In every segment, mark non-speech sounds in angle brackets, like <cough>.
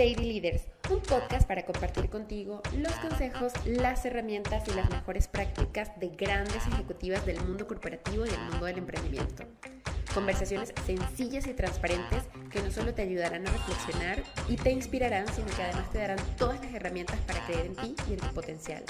Lady Leaders, un podcast para compartir contigo los consejos, las herramientas y las mejores prácticas de grandes ejecutivas del mundo corporativo y del mundo del emprendimiento. Conversaciones sencillas y transparentes que no solo te ayudarán a reflexionar y te inspirarán, sino que además te darán todas las herramientas para creer en ti y en tu potencial.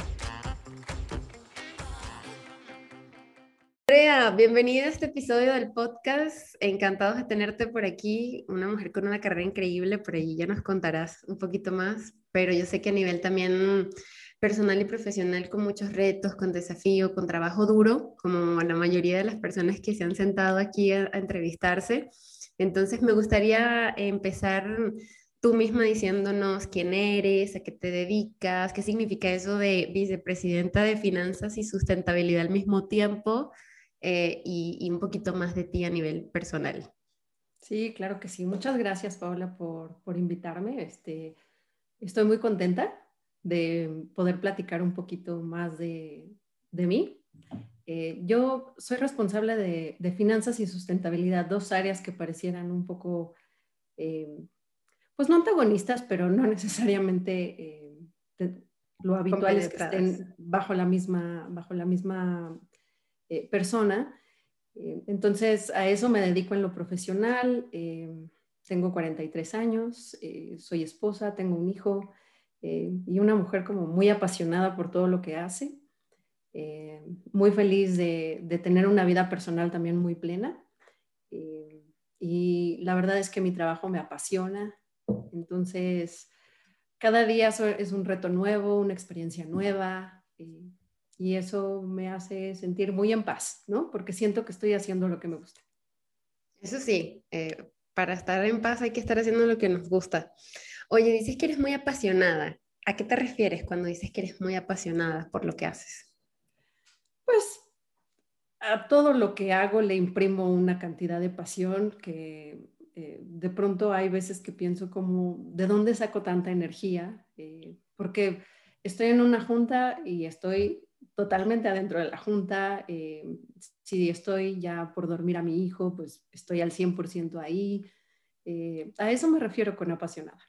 Andrea, bienvenida a este episodio del podcast. Encantados de tenerte por aquí. Una mujer con una carrera increíble, por ahí ya nos contarás un poquito más, pero yo sé que a nivel también personal y profesional con muchos retos, con desafío, con trabajo duro, como la mayoría de las personas que se han sentado aquí a, a entrevistarse. Entonces me gustaría empezar tú misma diciéndonos quién eres, a qué te dedicas, qué significa eso de vicepresidenta de finanzas y sustentabilidad al mismo tiempo eh, y, un poquito más de ti a nivel personal. Sí, claro que sí. Muchas gracias, Paola, por, por invitarme. Este, estoy muy contenta de poder platicar un poquito más de, de mí. Eh, yo soy responsable de, de, finanzas y sustentabilidad, dos áreas que parecieran un poco, eh, pues no antagonistas, pero no <laughs> necesariamente lo habitual es que estén bajo la misma, bajo la misma eh, persona. Eh, entonces, a eso me dedico en lo profesional. Eh, tengo 43 años, soy esposa, tengo un hijo y una mujer como muy apasionada por todo lo que hace. muy feliz de, tener una vida personal también muy plena. y la verdad es que mi trabajo me apasiona. Entonces, cada día es un reto nuevo, una experiencia nueva eso me hace sentir muy en paz, ¿no? Porque siento que estoy haciendo lo que me gusta. Eso sí, eh, para estar en paz hay que estar haciendo lo que nos gusta. Oye, dices que eres muy apasionada. ¿A qué te refieres cuando dices que eres muy apasionada por lo que haces? Pues a todo lo que hago le imprimo una cantidad de pasión que eh, de pronto hay veces que pienso como, ¿de dónde saco tanta energía? Eh, porque estoy en una junta y estoy totalmente adentro de la junta. Eh, si estoy ya por dormir a mi hijo, pues estoy al 100% ahí. Eh, a eso me refiero con apasionada.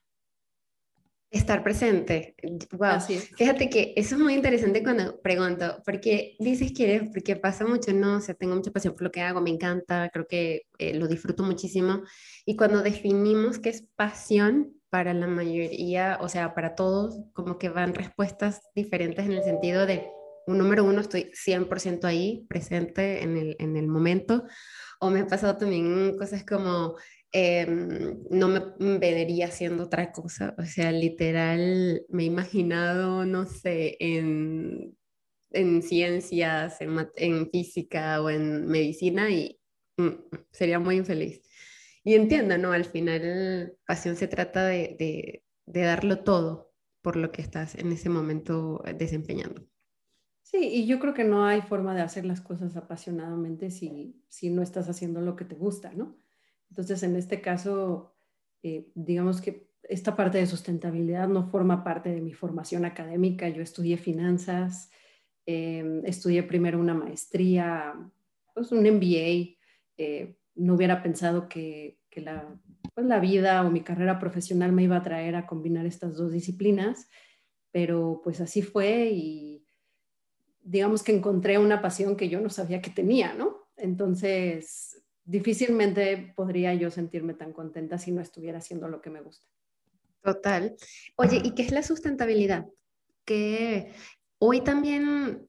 Estar presente. Wow. Fíjate que eso es muy interesante cuando pregunto, porque dices que eres, porque pasa mucho, no, o sea, tengo mucha pasión por lo que hago, me encanta, creo que eh, lo disfruto muchísimo. Y cuando definimos qué es pasión, para la mayoría, o sea, para todos, como que van respuestas diferentes en el sentido de un número uno, estoy 100% ahí, presente en el, en el momento. O me ha pasado también cosas como, em, no me vería haciendo otra cosa. O sea, literal, me he imaginado, no sé, en, en ciencias, en, en, física o en medicina y mm, sería muy infeliz. Y entiendo, ¿no? Al final, pasión se trata de, de, de darlo todo por lo que estás en ese momento desempeñando. Sí, y yo creo que no hay forma de hacer las cosas apasionadamente si, si no estás haciendo lo que te gusta, ¿no? Entonces, en este caso, eh, digamos que esta parte de sustentabilidad no forma parte de mi formación académica. Yo estudié finanzas, em, estudié primero una maestría, pues un MBA. Eh, no hubiera pensado que, que la, pues la vida o mi carrera profesional me iba a traer a combinar estas dos disciplinas, pero pues así fue y digamos que encontré una pasión que yo no sabía que tenía, ¿no? Entonces, difícilmente podría yo sentirme tan contenta si no estuviera haciendo lo que me gusta. Total. Oye, ¿y qué es la sustentabilidad? Que hoy también,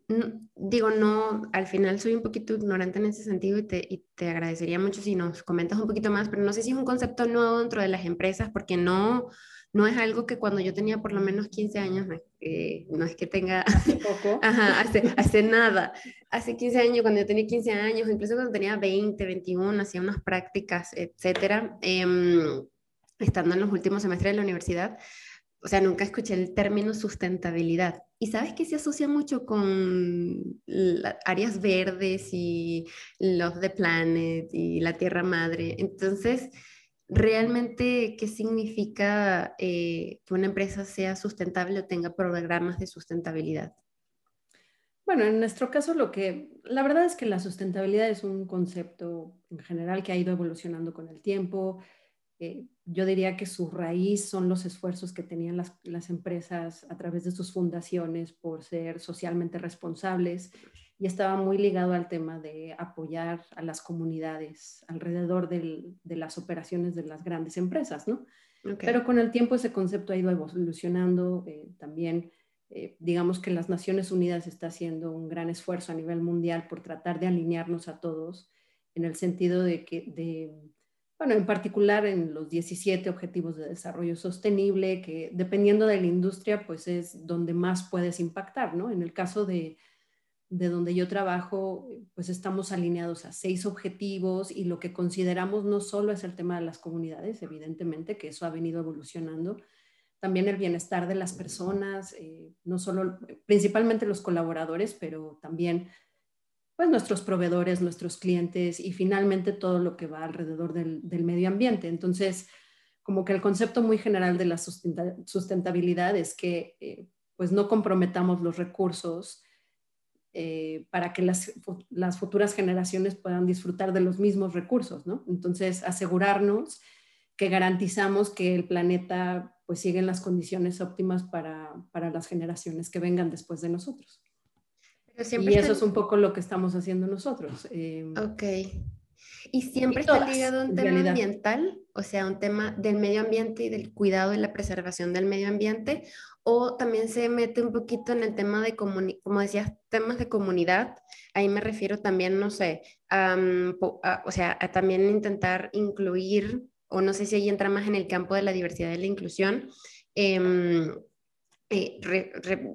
digo, no, al final soy un poquito ignorante en ese sentido y te, y te agradecería mucho si nos comentas un poquito más, pero no sé si es un concepto nuevo dentro de las empresas, porque no, no es algo que cuando yo tenía por lo menos 15 años, eh, no es que tenga... Hace poco. <laughs> Ajá, hace, hace nada. Hace 15 años, cuando yo tenía 15 años, incluso cuando tenía 20, 21, hacía unas prácticas, etcétera, em, estando en los últimos semestres de la universidad, o sea, nunca escuché el término sustentabilidad. Y sabes que se asocia mucho con áreas verdes y los de Planet y la Tierra Madre. Entonces, realmente qué significa eh, que una empresa sea sustentable o tenga programas de sustentabilidad. Bueno, en nuestro caso lo que, la verdad es que la sustentabilidad es un concepto en general que ha ido evolucionando con el tiempo. eh, yo diría que su raíz son los esfuerzos que tenían las, las, empresas a través de sus fundaciones por ser socialmente responsables y estaba muy ligado al tema de apoyar a las comunidades alrededor del, de las operaciones de las grandes empresas, ¿no? Pero con el tiempo ese concepto ha ido evolucionando eh, también. Eh, digamos que las Naciones Unidas está haciendo un gran esfuerzo a nivel mundial por tratar de alinearnos a todos en el sentido de que, de, bueno, en particular en los 17 Objetivos de Desarrollo Sostenible, que dependiendo de la industria, pues es donde más puedes impactar, ¿no? En el caso de, de donde yo trabajo, pues estamos alineados a seis objetivos y lo que consideramos no solo es el tema de las comunidades, evidentemente, que eso ha venido evolucionando, también el bienestar de las personas, eh, no solo, principalmente los colaboradores, pero también pues nuestros proveedores, nuestros clientes y finalmente todo lo que va alrededor del, medio ambiente. Entonces, como que el concepto muy general de la sustentabilidad es que eh, pues no comprometamos los recursos eh, para que las, las, futuras generaciones puedan disfrutar de los mismos recursos, ¿no? Entonces, asegurarnos que garantizamos que el planeta pues sigue en las condiciones óptimas para, para las generaciones que vengan después de nosotros y eso es un poco lo que estamos haciendo nosotros. Eh, ok. ¿Y siempre está ligado a un tema ambiental? O sea, un tema del medio ambiente y del cuidado y la preservación del medio ambiente. ¿O también se mete un poquito en el tema de, como decías, temas de comunidad? Ahí me refiero también, no sé, o sea, a también intentar incluir, o no sé si ahí entra más en el campo de la diversidad y la inclusión. Eh, eh,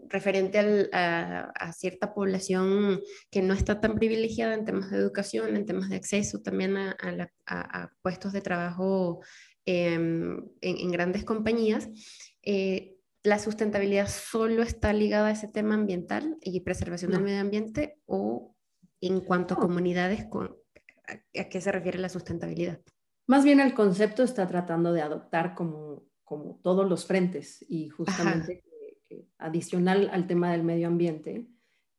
referente a, cierta población que no está tan privilegiada en temas de educación, en temas de acceso también a, puestos de trabajo em, en, grandes compañías. Eh, ¿La sustentabilidad solo está ligada a ese tema ambiental y preservación del medio ambiente o en cuanto a comunidades, a, qué se refiere la sustentabilidad? Más bien el concepto está tratando de adoptar como, como todos los frentes y justamente adicional al tema del medio ambiente,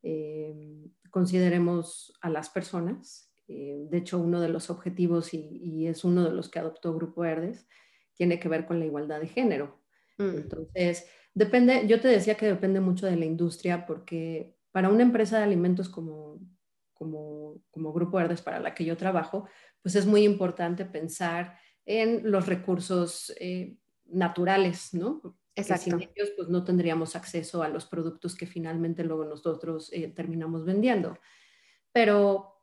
eh, consideremos a las personas. Eh, de hecho, uno de los objetivos, y, es uno de los que adoptó Grupo Verdes, tiene que ver con la igualdad de género. Mm. Entonces, depende, yo te decía que depende mucho de la industria, porque para una empresa de alimentos como, como, como Grupo Verdes, para la que yo trabajo, pues es muy importante pensar en los recursos eh, naturales, ¿no? Exacto. Sin ellos, pues no tendríamos acceso a los productos que finalmente luego nosotros eh, terminamos vendiendo. Pero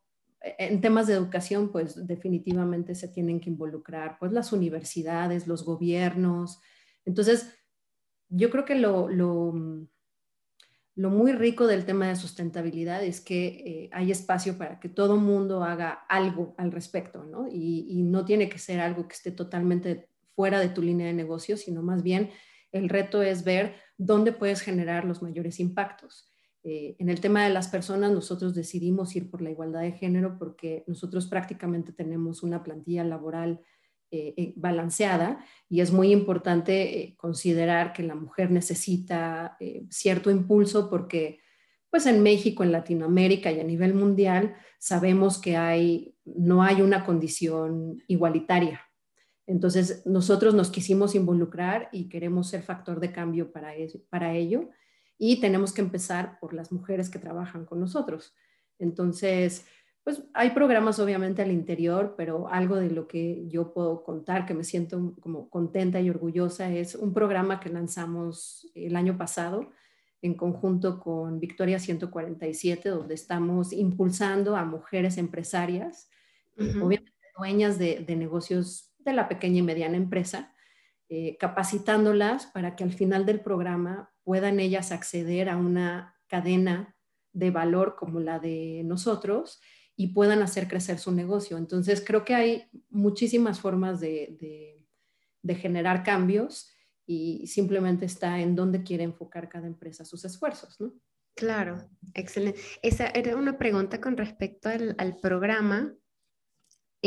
eh, en temas de educación, pues definitivamente se tienen que involucrar pues las universidades, los gobiernos. Entonces, yo creo que lo, lo, lo muy rico del tema de sustentabilidad es que eh, hay espacio para que todo mundo haga algo al respecto, ¿no? Y, y no tiene que ser algo que esté totalmente fuera de tu línea de negocio, sino más bien el reto es ver dónde puedes generar los mayores impactos. Eh, en el tema de las personas, nosotros decidimos ir por la igualdad de género porque nosotros prácticamente tenemos una plantilla laboral eh, eh, balanceada y es muy importante considerar que la mujer necesita cierto impulso porque pues en México, en Latinoamérica y a nivel mundial sabemos que no hay una condición igualitaria entonces, nosotros nos quisimos involucrar y queremos ser factor de cambio para, para ello y tenemos que empezar por las mujeres que trabajan con nosotros. Entonces, pues hay programas obviamente al interior, pero algo de lo que yo puedo contar, que me siento como contenta y orgullosa, es un programa que lanzamos el año pasado en conjunto con Victoria 147, donde estamos impulsando a mujeres empresarias, obviamente dueñas de, de negocios de la pequeña y mediana empresa, eh, capacitándolas para que al final del programa puedan ellas acceder a una cadena de valor como la de nosotros y puedan hacer crecer su negocio. Entonces, creo que hay muchísimas formas de, generar cambios y simplemente está en dónde quiere enfocar cada empresa sus esfuerzos, ¿no? Claro, excelente. Esa era una pregunta con respecto al, al programa,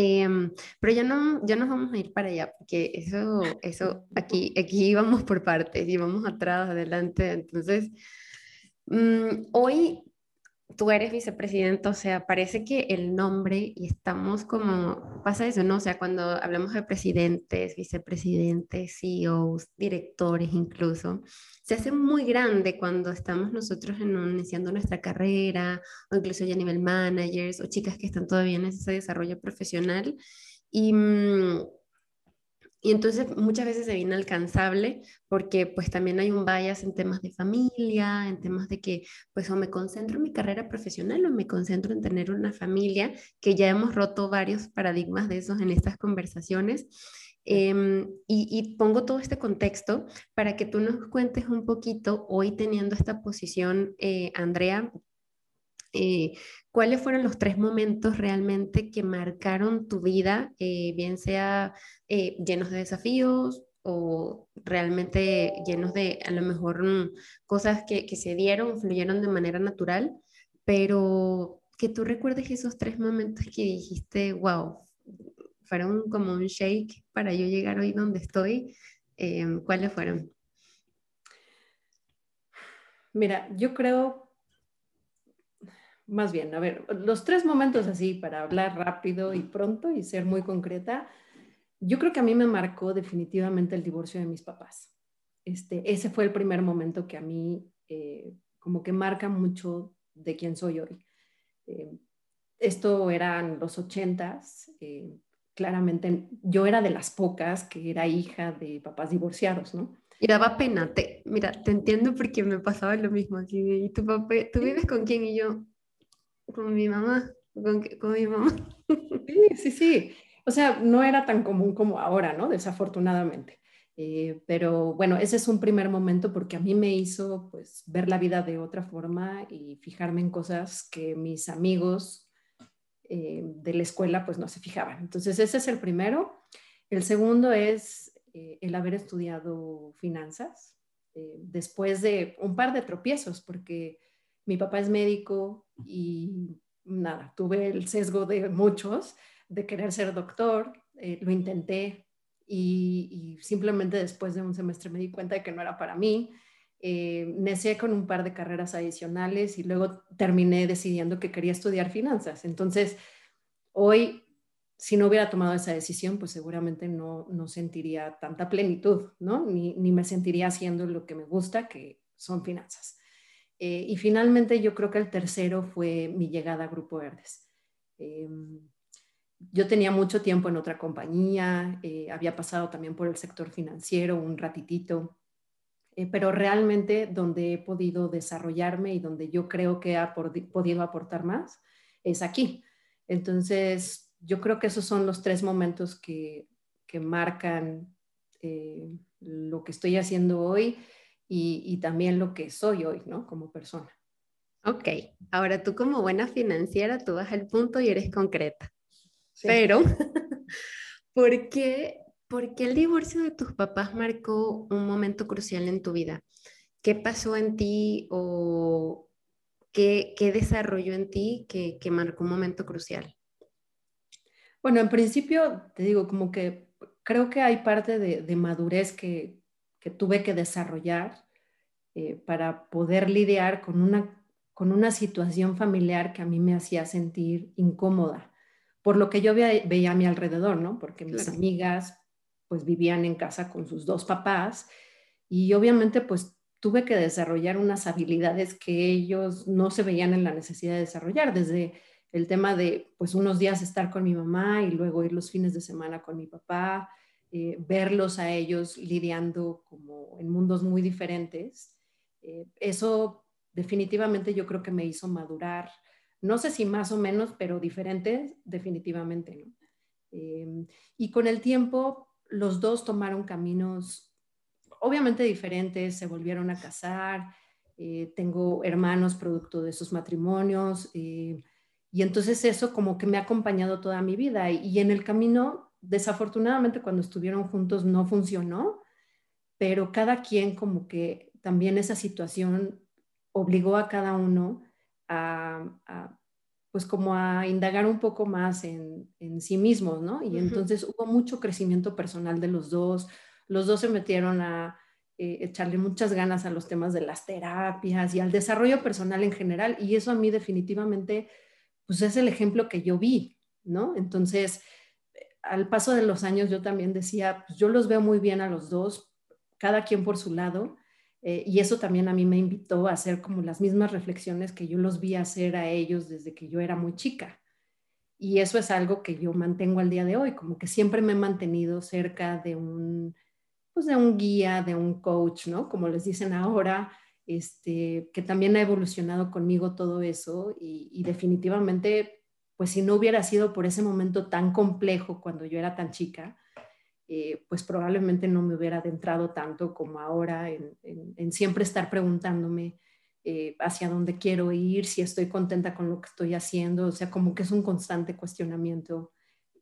Em, pero ya no, ya nos vamos a ir para allá, porque eso, eso <laughs> aquí, aquí vamos por partes y vamos atrás, adelante. Entonces, mm, hoy tú eres vicepresidenta, o sea, parece que el nombre y estamos como, pasa eso, ¿no? O sea, cuando hablamos de presidentes, vicepresidentes, CEOs, directores incluso, se hace muy grande cuando estamos nosotros en iniciando nuestra carrera o incluso ya a nivel managers o chicas que están todavía en ese desarrollo profesional. Y, mm, y entonces muchas veces se ve inalcanzable porque pues también hay un bias en temas de familia, en temas de que pues o me concentro en mi carrera profesional o me concentro en tener una familia, que ya hemos roto varios paradigmas de esos en estas conversaciones. Em, y, pongo todo este contexto para que tú nos cuentes un poquito, hoy teniendo esta posición, eh, Andrea, eh, ¿cuáles fueron los tres momentos realmente que marcaron tu vida, eh, bien sea eh, llenos de desafíos o realmente llenos de a lo mejor mm, cosas que, que, se dieron, fluyeron de manera natural, pero que tú recuerdes esos tres momentos que dijiste, wow, fueron como un shake para yo llegar hoy donde estoy, ¿cuáles fueron? Mira, yo creo más bien, a ver, los tres momentos así para hablar rápido y pronto y ser muy concreta, yo creo que a mí me marcó definitivamente el divorcio de mis papás. Este, ese fue el primer momento que a mí eh, como que marca mucho de quién soy hoy. Eh, esto eran los ochentas, eh, claramente yo era de las pocas que era hija de papás divorciados, ¿no? Y daba pena, te, mira, te entiendo porque me pasaba lo mismo aquí. ¿Y tu papá, tú vives con quién? Y yo, con mi mamá, con, con mi mamá. Sí, sí, sí. O sea, no era tan común como ahora, ¿no? Desafortunadamente. Eh, pero bueno, ese es un primer momento porque a mí me hizo pues ver la vida de otra forma y fijarme en cosas que mis amigos eh, de la escuela pues no se fijaban. Entonces ese es el primero. El segundo es eh, el haber estudiado finanzas después de un par de tropiezos porque mi papá es médico y nada, tuve el sesgo de muchos de querer ser doctor, eh, lo intenté y, simplemente después de un semestre me di cuenta de que no era para mí. Eh, con un par de carreras adicionales y luego terminé decidiendo que quería estudiar finanzas. Entonces, hoy, si no hubiera tomado esa decisión, pues seguramente no, no sentiría tanta plenitud, ¿no? Ni, ni me sentiría haciendo lo que me gusta, que son finanzas. Eh, y finalmente yo creo que el tercero fue mi llegada a Grupo Verdes. Em, yo tenía mucho tiempo en otra compañía, eh, había pasado también por el sector financiero un ratitito, eh, pero realmente donde he podido desarrollarme y donde yo creo que ha podido aportar más es aquí. Entonces, yo creo que esos son los tres momentos que, que marcan lo que estoy haciendo hoy y, también lo que soy hoy, ¿no? Como persona. Ok, ahora tú como buena financiera, tú vas al punto y eres concreta. Pero, <laughs> ¿por qué, ¿por qué el divorcio de tus papás marcó un momento crucial en tu vida? ¿Qué pasó en ti o qué, qué desarrolló en ti que, que, marcó un momento crucial? Bueno, en principio, te digo, como que creo que hay parte de, de madurez que, que tuve que desarrollar eh, para poder lidiar con una, con una situación familiar que a mí me hacía sentir incómoda, por lo que yo veía, a mi alrededor, ¿no? Porque mis amigas pues vivían en casa con sus dos papás y obviamente pues tuve que desarrollar unas habilidades que ellos no se veían en la necesidad de desarrollar, desde el tema de pues unos días estar con mi mamá y luego ir los fines de semana con mi papá, eh, verlos a ellos lidiando como en mundos muy diferentes, eh, eso definitivamente yo creo que me hizo madurar, no sé si más o menos, pero diferente definitivamente. Em, y con el tiempo los dos tomaron caminos obviamente diferentes, se volvieron a casar, eh, tengo hermanos producto de sus matrimonios. y entonces eso como que me ha acompañado toda mi vida y en el camino desafortunadamente cuando estuvieron juntos no funcionó, pero cada quien como que también esa situación obligó a cada uno a, pues como a indagar un poco más en, sí mismos, ¿no? Y entonces hubo mucho crecimiento personal de los dos, los dos se metieron a eh, echarle muchas ganas a los temas de las terapias y al desarrollo personal en general. Y eso a mí definitivamente, pues es el ejemplo que yo vi, ¿no? Entonces, al paso de los años yo también decía, pues yo los veo muy bien a los dos, cada quien por su lado. Eh, y eso también a mí me invitó a hacer como las mismas reflexiones que yo los vi hacer a ellos desde que yo era muy chica. Y eso es algo que yo mantengo al día de hoy, como que siempre me he mantenido cerca de un, pues de un guía, de un coach, ¿no? Como les dicen ahora, este, que también ha evolucionado conmigo todo eso y, definitivamente, pues si no hubiera sido por ese momento tan complejo cuando yo era tan chica, eh, pues probablemente no me hubiera adentrado tanto como ahora en, siempre estar preguntándome eh, hacia dónde quiero ir, si estoy contenta con lo que estoy haciendo, o sea, como que es un constante cuestionamiento.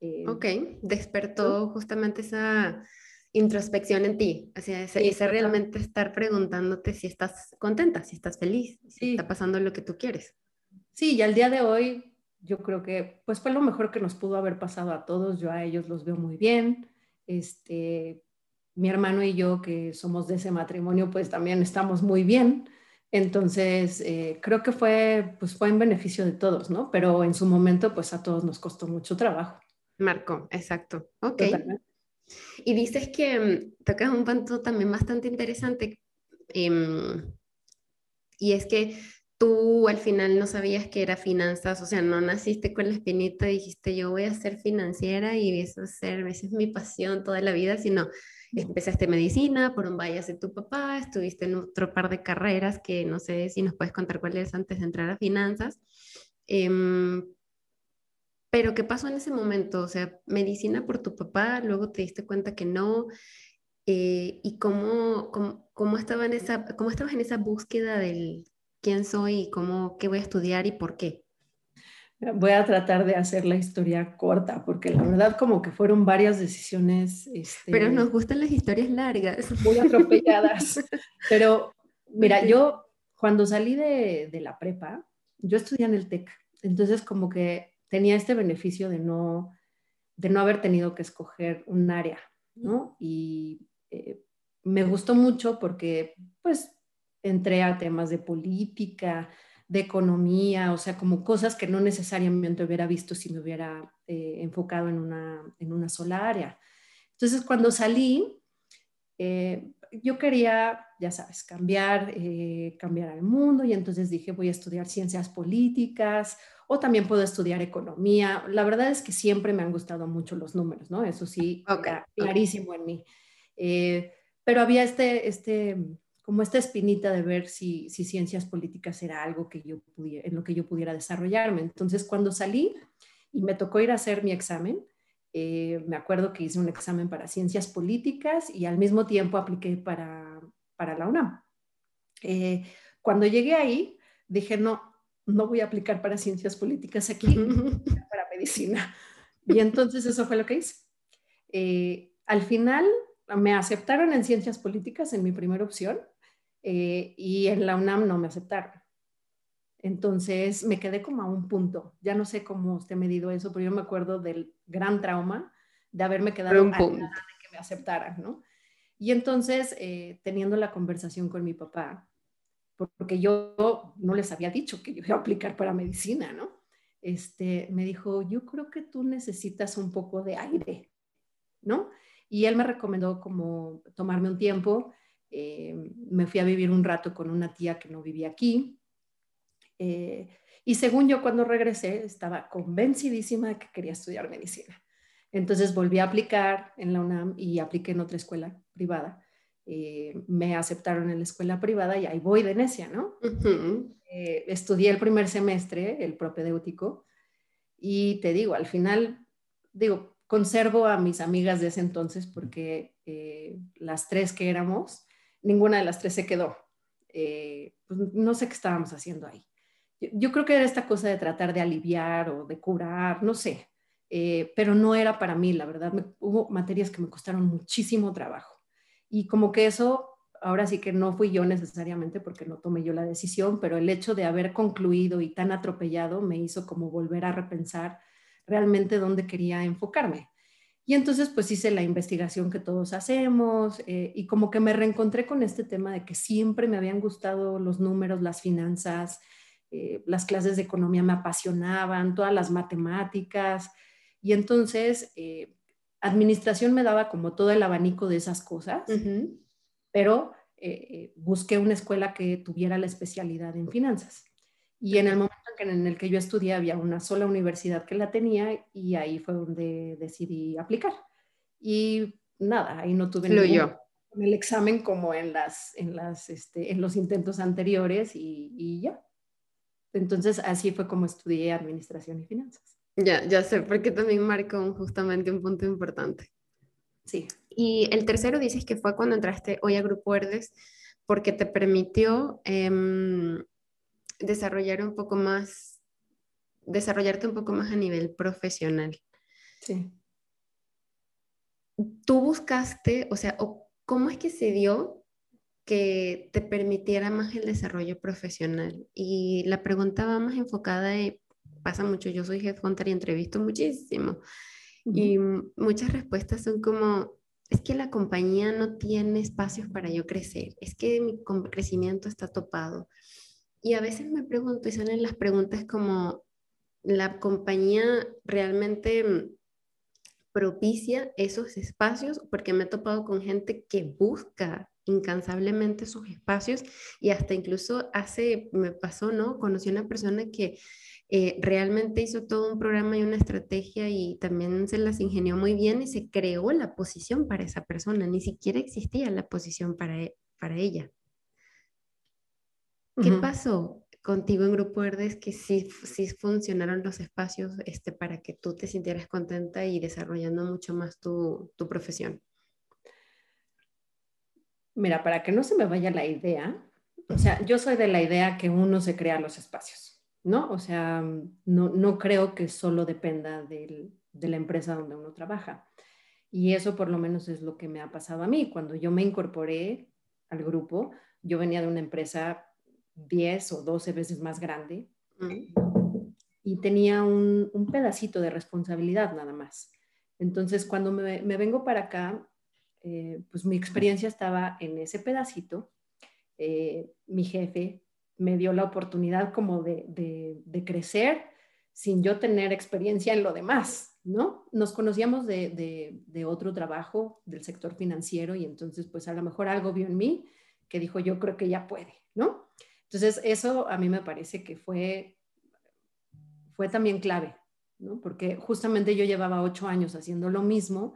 Eh, ok, despertó justamente esa introspección en ti, o sea, ese, realmente estar preguntándote si estás contenta, si estás feliz, si está pasando lo que tú quieres. Sí, y al día de hoy yo creo que pues fue lo mejor que nos pudo haber pasado a todos, yo a ellos los veo muy bien, este, mi hermano y yo que somos de ese matrimonio pues también estamos muy bien, entonces eh, creo que fue pues fue en beneficio de todos, ¿no? Pero en su momento pues a todos nos costó mucho trabajo. Marco, exacto. Ok. Y dices que mm, tocas un punto también bastante interesante, em, y es que tú al final no sabías que era finanzas, o sea, no naciste con la espinita y dijiste yo voy a ser financiera y eso es, ser, esa es mi pasión toda la vida, sino empezaste medicina por un bias de tu papá, estuviste en otro par de carreras que no sé si nos puedes contar cuáles antes de entrar a finanzas. Em, pero ¿qué pasó en ese momento? O sea, medicina por tu papá, luego te diste cuenta que no. Eh, ¿Y cómo, cómo, cómo, estaba en esa, cómo estabas en esa búsqueda del quién soy y cómo, qué voy a estudiar y por qué? Voy a tratar de hacer la historia corta, porque la verdad como que fueron varias decisiones. Este, Pero nos gustan las historias largas. Muy atropelladas. <laughs> Pero mira, yo cuando salí de, de la prepa, yo estudié en el TEC. Entonces como que tenía este beneficio de no, de no haber tenido que escoger un área, ¿no? Y eh, me gustó mucho porque, pues, entré a temas de política, de economía, o sea, como cosas que no necesariamente hubiera visto si me hubiera eh, enfocado en una, en una sola área. Entonces, cuando salí, eh, yo quería, ya sabes, cambiar, cambiar al mundo y entonces dije, voy a estudiar ciencias políticas o también puedo estudiar economía. La verdad es que siempre me han gustado mucho los números, ¿no? Eso sí, clarísimo en mí. Eh, pero había este, este, como esta espinita de ver si, si ciencias políticas era algo que yo pudiera, en lo que yo pudiera desarrollarme. Entonces, cuando salí y me tocó ir a hacer mi examen, eh, me acuerdo que hice un examen para ciencias políticas y al mismo tiempo apliqué para, para la UNAM. Eh, cuando llegué ahí, dije, no, no voy a aplicar para ciencias políticas aquí, para medicina. Y entonces eso fue lo que hice. Eh, al final me aceptaron en ciencias políticas en mi primera opción eh, y en la UNAM no me aceptaron. Entonces me quedé como a un punto. Ya no sé cómo usted medido eso, pero yo me acuerdo del gran trauma de haberme quedado un punto. de que me aceptaran, ¿no? Y entonces, eh, teniendo la conversación con mi papá, porque yo no les había dicho que yo iba a aplicar para medicina, ¿no? Este, me dijo, yo creo que tú necesitas un poco de aire, ¿no? Y él me recomendó como tomarme un tiempo. Eh, me fui a vivir un rato con una tía que no vivía aquí. Eh, y según yo, cuando regresé, estaba convencidísima de que quería estudiar medicina. Entonces volví a aplicar en la UNAM y apliqué en otra escuela privada. Eh, me aceptaron en la escuela privada y ahí voy de necia, ¿no? Eh, estudié el primer semestre, el propedéutico, y te digo, al final, digo, conservo a mis amigas de ese entonces porque eh, las tres que éramos, ninguna de las tres se quedó. Pues no sé qué estábamos haciendo ahí. Yo, creo que era esta cosa de tratar de aliviar o de curar, no sé, pero no era para mí, la verdad. hubo materias que me costaron muchísimo trabajo y como que eso, ahora sí que no fui yo necesariamente porque no tomé yo la decisión, pero el hecho de haber concluido y tan atropellado me hizo como volver a repensar realmente dónde quería enfocarme. Y entonces pues hice la investigación que todos hacemos eh, y como que me reencontré con este tema de que siempre me habían gustado los números, las finanzas, eh, las clases de economía me apasionaban, todas las matemáticas. Y entonces eh, administración me daba como todo el abanico de esas cosas, pero busqué una escuela que tuviera la especialidad en finanzas. Y en el momento en el que yo estudié había una sola universidad que la tenía y ahí fue donde decidí aplicar. Y nada, ahí no tuve ningún, el examen como en, las, en, las, este, en los intentos anteriores y, y, ya. Entonces así fue como estudié administración y finanzas. Ya, ya sé, porque también marcó justamente un punto importante. Sí. Y el tercero dices que fue cuando entraste hoy a Grupo Verdes porque te permitió em, desarrollar un poco más, desarrollarte un poco más a nivel profesional. Sí. Tú buscaste, o sea, ¿cómo es que se dio que te permitiera más el desarrollo profesional? Y la pregunta va más enfocada de, pasa mucho, yo soy headhunter y entrevisto muchísimo. Y muchas respuestas son como, es que la compañía no tiene espacios para yo crecer, es que mi crecimiento está topado, y a veces me pregunto, y salen las preguntas como, ¿la compañía realmente mm, propicia esos espacios? Porque me he topado con gente que busca incansablemente sus espacios y hasta incluso hace, me pasó, ¿no? Conocí una persona que eh, realmente hizo todo un programa y una estrategia y también se las ingenió muy bien y se creó la posición para esa persona, ni siquiera existía la posición para, e, para ella. ¿Qué pasó contigo en Grupo Verdes que sí, sí funcionaron los espacios este, para que tú te sintieras contenta y desarrollando mucho más tu, tu profesión? Mira, para que no se me vaya la idea, o sea, yo soy de la idea que uno se crea los espacios, ¿no? O sea, no, no creo que solo dependa del, de la empresa donde uno trabaja. Y eso por lo menos es lo que me ha pasado a mí. Cuando yo me incorporé al grupo, yo venía de una empresa 10 o 12 veces más grande y tenía un, pedacito de responsabilidad nada más. Entonces, cuando me, vengo para acá, eh, pues mi experiencia estaba en ese pedacito. Eh, mi jefe me dio la oportunidad como de, crecer sin yo tener experiencia en lo demás, ¿no? Nos conocíamos de, de, otro trabajo del sector financiero y entonces pues a lo mejor algo vio en mí que dijo yo creo que ya puede, ¿no? Entonces, eso a mí me parece que fue, fue también clave, ¿no? Porque justamente yo llevaba ocho años haciendo lo mismo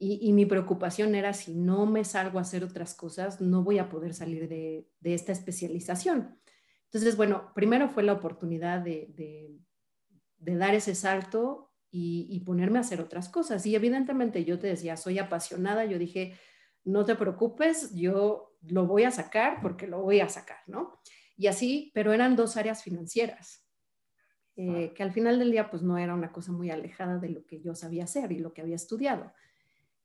y, mi preocupación era si no me salgo a hacer otras cosas, no voy a poder salir de, esta especialización. Entonces, bueno, primero fue la oportunidad de, dar ese salto y, ponerme a hacer otras cosas. Y evidentemente yo te decía, soy apasionada, yo dije, no te preocupes, yo lo voy a sacar porque lo voy a sacar, ¿no? Y así, pero eran dos áreas financieras, eh, que al final del día pues no era una cosa muy alejada de lo que yo sabía hacer y lo que había estudiado.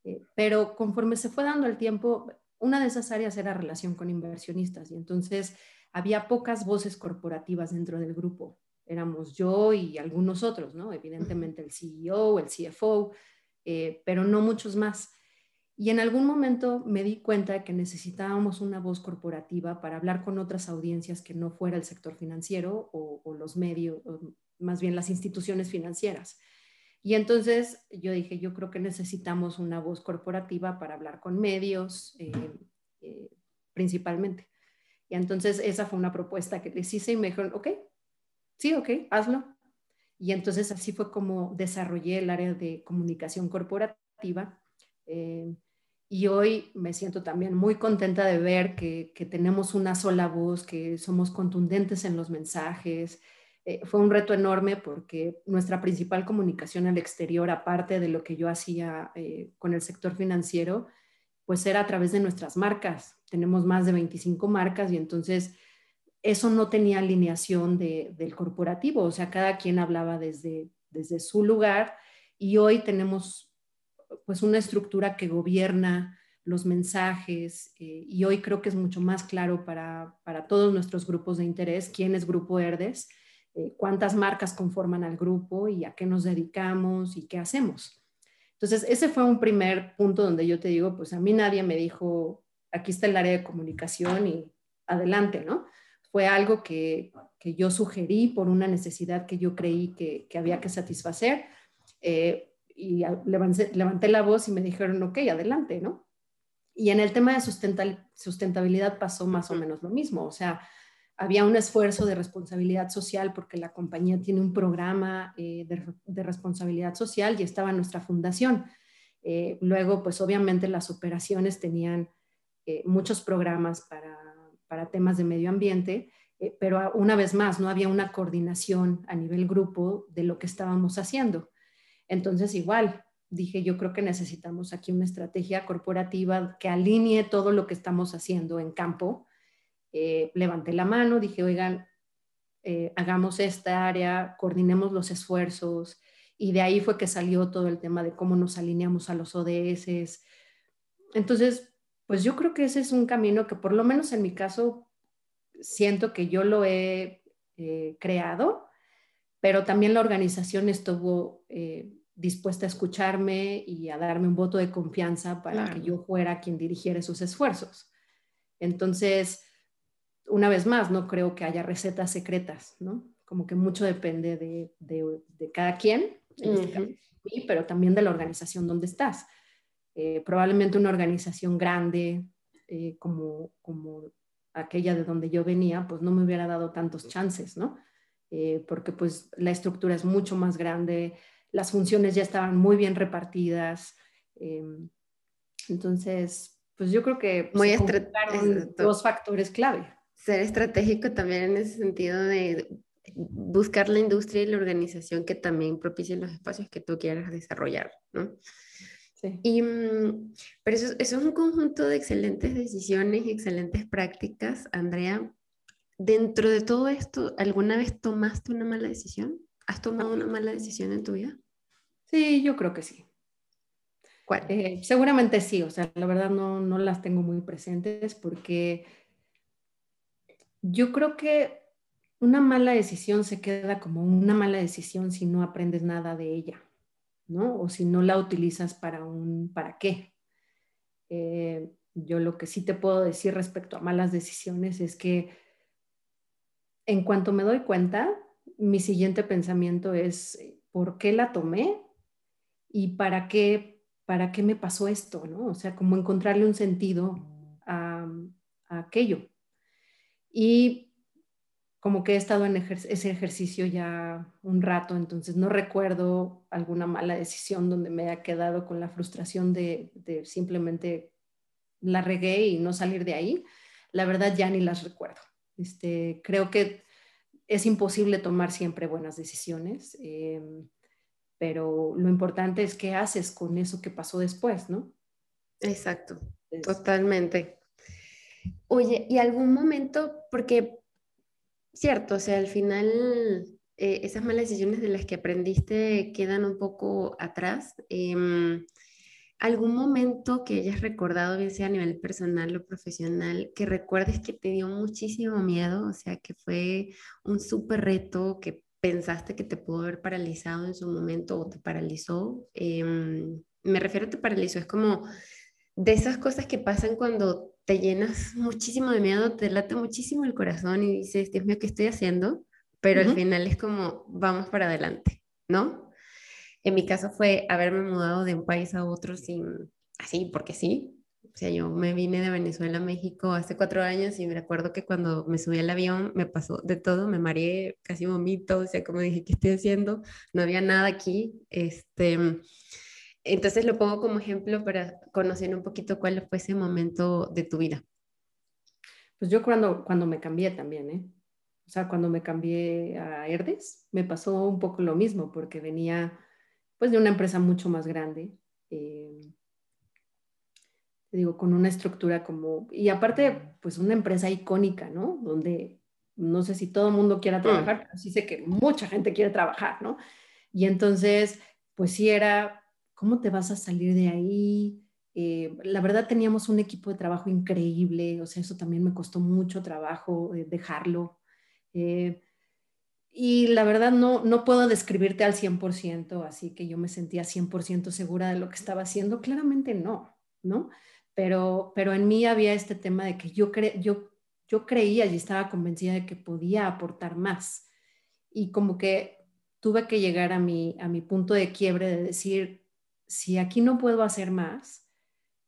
Eh, pero conforme se fue dando el tiempo, una de esas áreas era relación con inversionistas y entonces había pocas voces corporativas dentro del grupo. Éramos yo y algunos otros, ¿no? Evidentemente el CEO, el CFO, eh, pero no muchos más. Y en algún momento me di cuenta de que necesitábamos una voz corporativa para hablar con otras audiencias que no fuera el sector financiero o, los medios, más bien las instituciones financieras. Y entonces yo dije, yo creo que necesitamos una voz corporativa para hablar con medios eh, eh, principalmente. Y entonces esa fue una propuesta que les hice y me dijeron, ok, sí, ok, hazlo. Y entonces así fue como desarrollé el área de comunicación corporativa eh, y hoy me siento también muy contenta de ver que, tenemos una sola voz, que somos contundentes en los mensajes. Eh, fue un reto enorme porque nuestra principal comunicación al exterior, aparte de lo que yo hacía eh, con el sector financiero, pues era a través de nuestras marcas. Tenemos más de 25 marcas y entonces eso no tenía alineación del corporativo, o sea, cada quien hablaba desde, desde su lugar y hoy tenemos pues una estructura que gobierna los mensajes eh, y hoy creo que es mucho más claro para, todos nuestros grupos de interés quién es Grupo Herdes, eh, cuántas marcas conforman al grupo y a qué nos dedicamos y qué hacemos. Entonces, ese fue un primer punto donde yo te digo, pues a mí nadie me dijo, aquí está el área de comunicación y adelante, ¿no? Fue algo que, que yo sugerí por una necesidad que yo creí que, que había que satisfacer. Eh, y levanté, levanté, la voz y me dijeron, ok, adelante, ¿no? Y en el tema de sustentabilidad pasó más o menos lo mismo, o sea, había un esfuerzo de responsabilidad social porque la compañía tiene un programa eh, de, responsabilidad social y estaba nuestra fundación. Eh, luego, pues obviamente las operaciones tenían eh, muchos programas para, para, temas de medio ambiente, pero una vez más no había una coordinación a nivel grupo de lo que estábamos haciendo. Entonces, igual, dije, yo creo que necesitamos aquí una estrategia corporativa que alinee todo lo que estamos haciendo en campo. Eh, levanté la mano, dije, oigan, eh, hagamos esta área, coordinemos los esfuerzos, y de ahí fue que salió todo el tema de cómo nos alineamos a los ODS. Entonces, pues yo creo que ese es un camino que por lo menos en mi caso siento que yo lo he eh, creado, pero también la organización estuvo dispuesta a escucharme y a darme un voto de confianza para que yo fuera quien dirigiera esos esfuerzos. Entonces, una vez más, no creo que haya recetas secretas, ¿no? Como que mucho depende de, de, cada quien, este pero también de la organización donde estás. Eh, probablemente una organización grande eh, como, como aquella de donde yo venía, pues no me hubiera dado tantos chances, ¿no? Eh, porque pues la estructura es mucho más grande, las funciones ya estaban muy bien repartidas. Em, entonces, pues yo creo que muy dos factores clave ser estratégico también en ese sentido de buscar la industria y la organización que también propicien los espacios que tú quieras desarrollar, ¿no? Sí. Y, mm, pero eso, eso, es un conjunto de excelentes decisiones y excelentes prácticas, Andrea. Dentro de todo esto, ¿alguna vez tomaste una mala decisión? ¿Has tomado una mala decisión en tu vida? Sí, yo creo que sí. ¿Cuál? Eh, seguramente sí, o sea, la verdad no, no las tengo muy presentes porque yo creo que una mala decisión se queda como una mala decisión si no aprendes nada de ella, ¿no? O si no la utilizas para un para qué. Eh, yo lo que sí te puedo decir respecto a malas decisiones es que en cuanto me doy cuenta, mi siguiente pensamiento es ¿por qué la tomé? ¿Y para qué, para qué me pasó esto? ¿no? O sea, como encontrarle un sentido a aquello. Y como que he estado en ese ejercicio ya un rato, entonces no recuerdo alguna mala decisión donde me haya quedado con la frustración de, simplemente la regué y no salir de ahí. La verdad ya ni las recuerdo. Este, creo que es imposible tomar siempre buenas decisiones, em, pero lo importante es qué haces con eso que pasó después, ¿no? Exacto, totalmente. Oye, ¿y algún momento, porque, cierto, o sea, al final eh, esas malas decisiones de las que aprendiste quedan un poco atrás? Em, ¿Algún momento que hayas recordado, bien sea a nivel personal o profesional, que recuerdes que te dio muchísimo miedo, o sea, que fue un súper reto, que pensaste que te pudo haber paralizado en su momento o te paralizó? Em, me refiero a te paralizó, es como de esas cosas que pasan cuando te llenas muchísimo de miedo, te late muchísimo el corazón y dices, Dios mío, ¿qué estoy haciendo? Pero al final es como, vamos para adelante, ¿no? En mi caso fue haberme mudado de un país a otro sin, así, porque sí. O sea, yo me vine de Venezuela a México hace cuatro años y me acuerdo que cuando me subí al avión me pasó de todo, me mareé, casi vomito, o sea, como dije, ¿qué estoy haciendo? No había nada aquí. Este, entonces lo pongo como ejemplo para conocer un poquito cuál fue ese momento de tu vida. Pues yo cuando, cuando me cambié también, ¿eh? O sea, cuando me cambié a Herdes, me pasó un poco lo mismo, porque venía pues de una empresa mucho más grande. Eh, digo, con una estructura como, y aparte, pues una empresa icónica, ¿no? Donde no sé si todo el mundo quiera mm. trabajar, pero sí sé que mucha gente quiere trabajar, ¿no? Y entonces, pues sí era ¿Cómo te vas a salir de ahí? Eh, la verdad teníamos un equipo de trabajo increíble, o sea, eso también me costó mucho trabajo eh, dejarlo. Eh, y la verdad no, no puedo describirte al 100%, así que yo me sentía 100% segura de lo que estaba haciendo. Claramente no, ¿no? Pero, pero en mí había este tema de que yo, cre yo, yo creía y estaba convencida de que podía aportar más. Y como que tuve que llegar a mi, a mi punto de quiebre de decir, si aquí no puedo hacer más,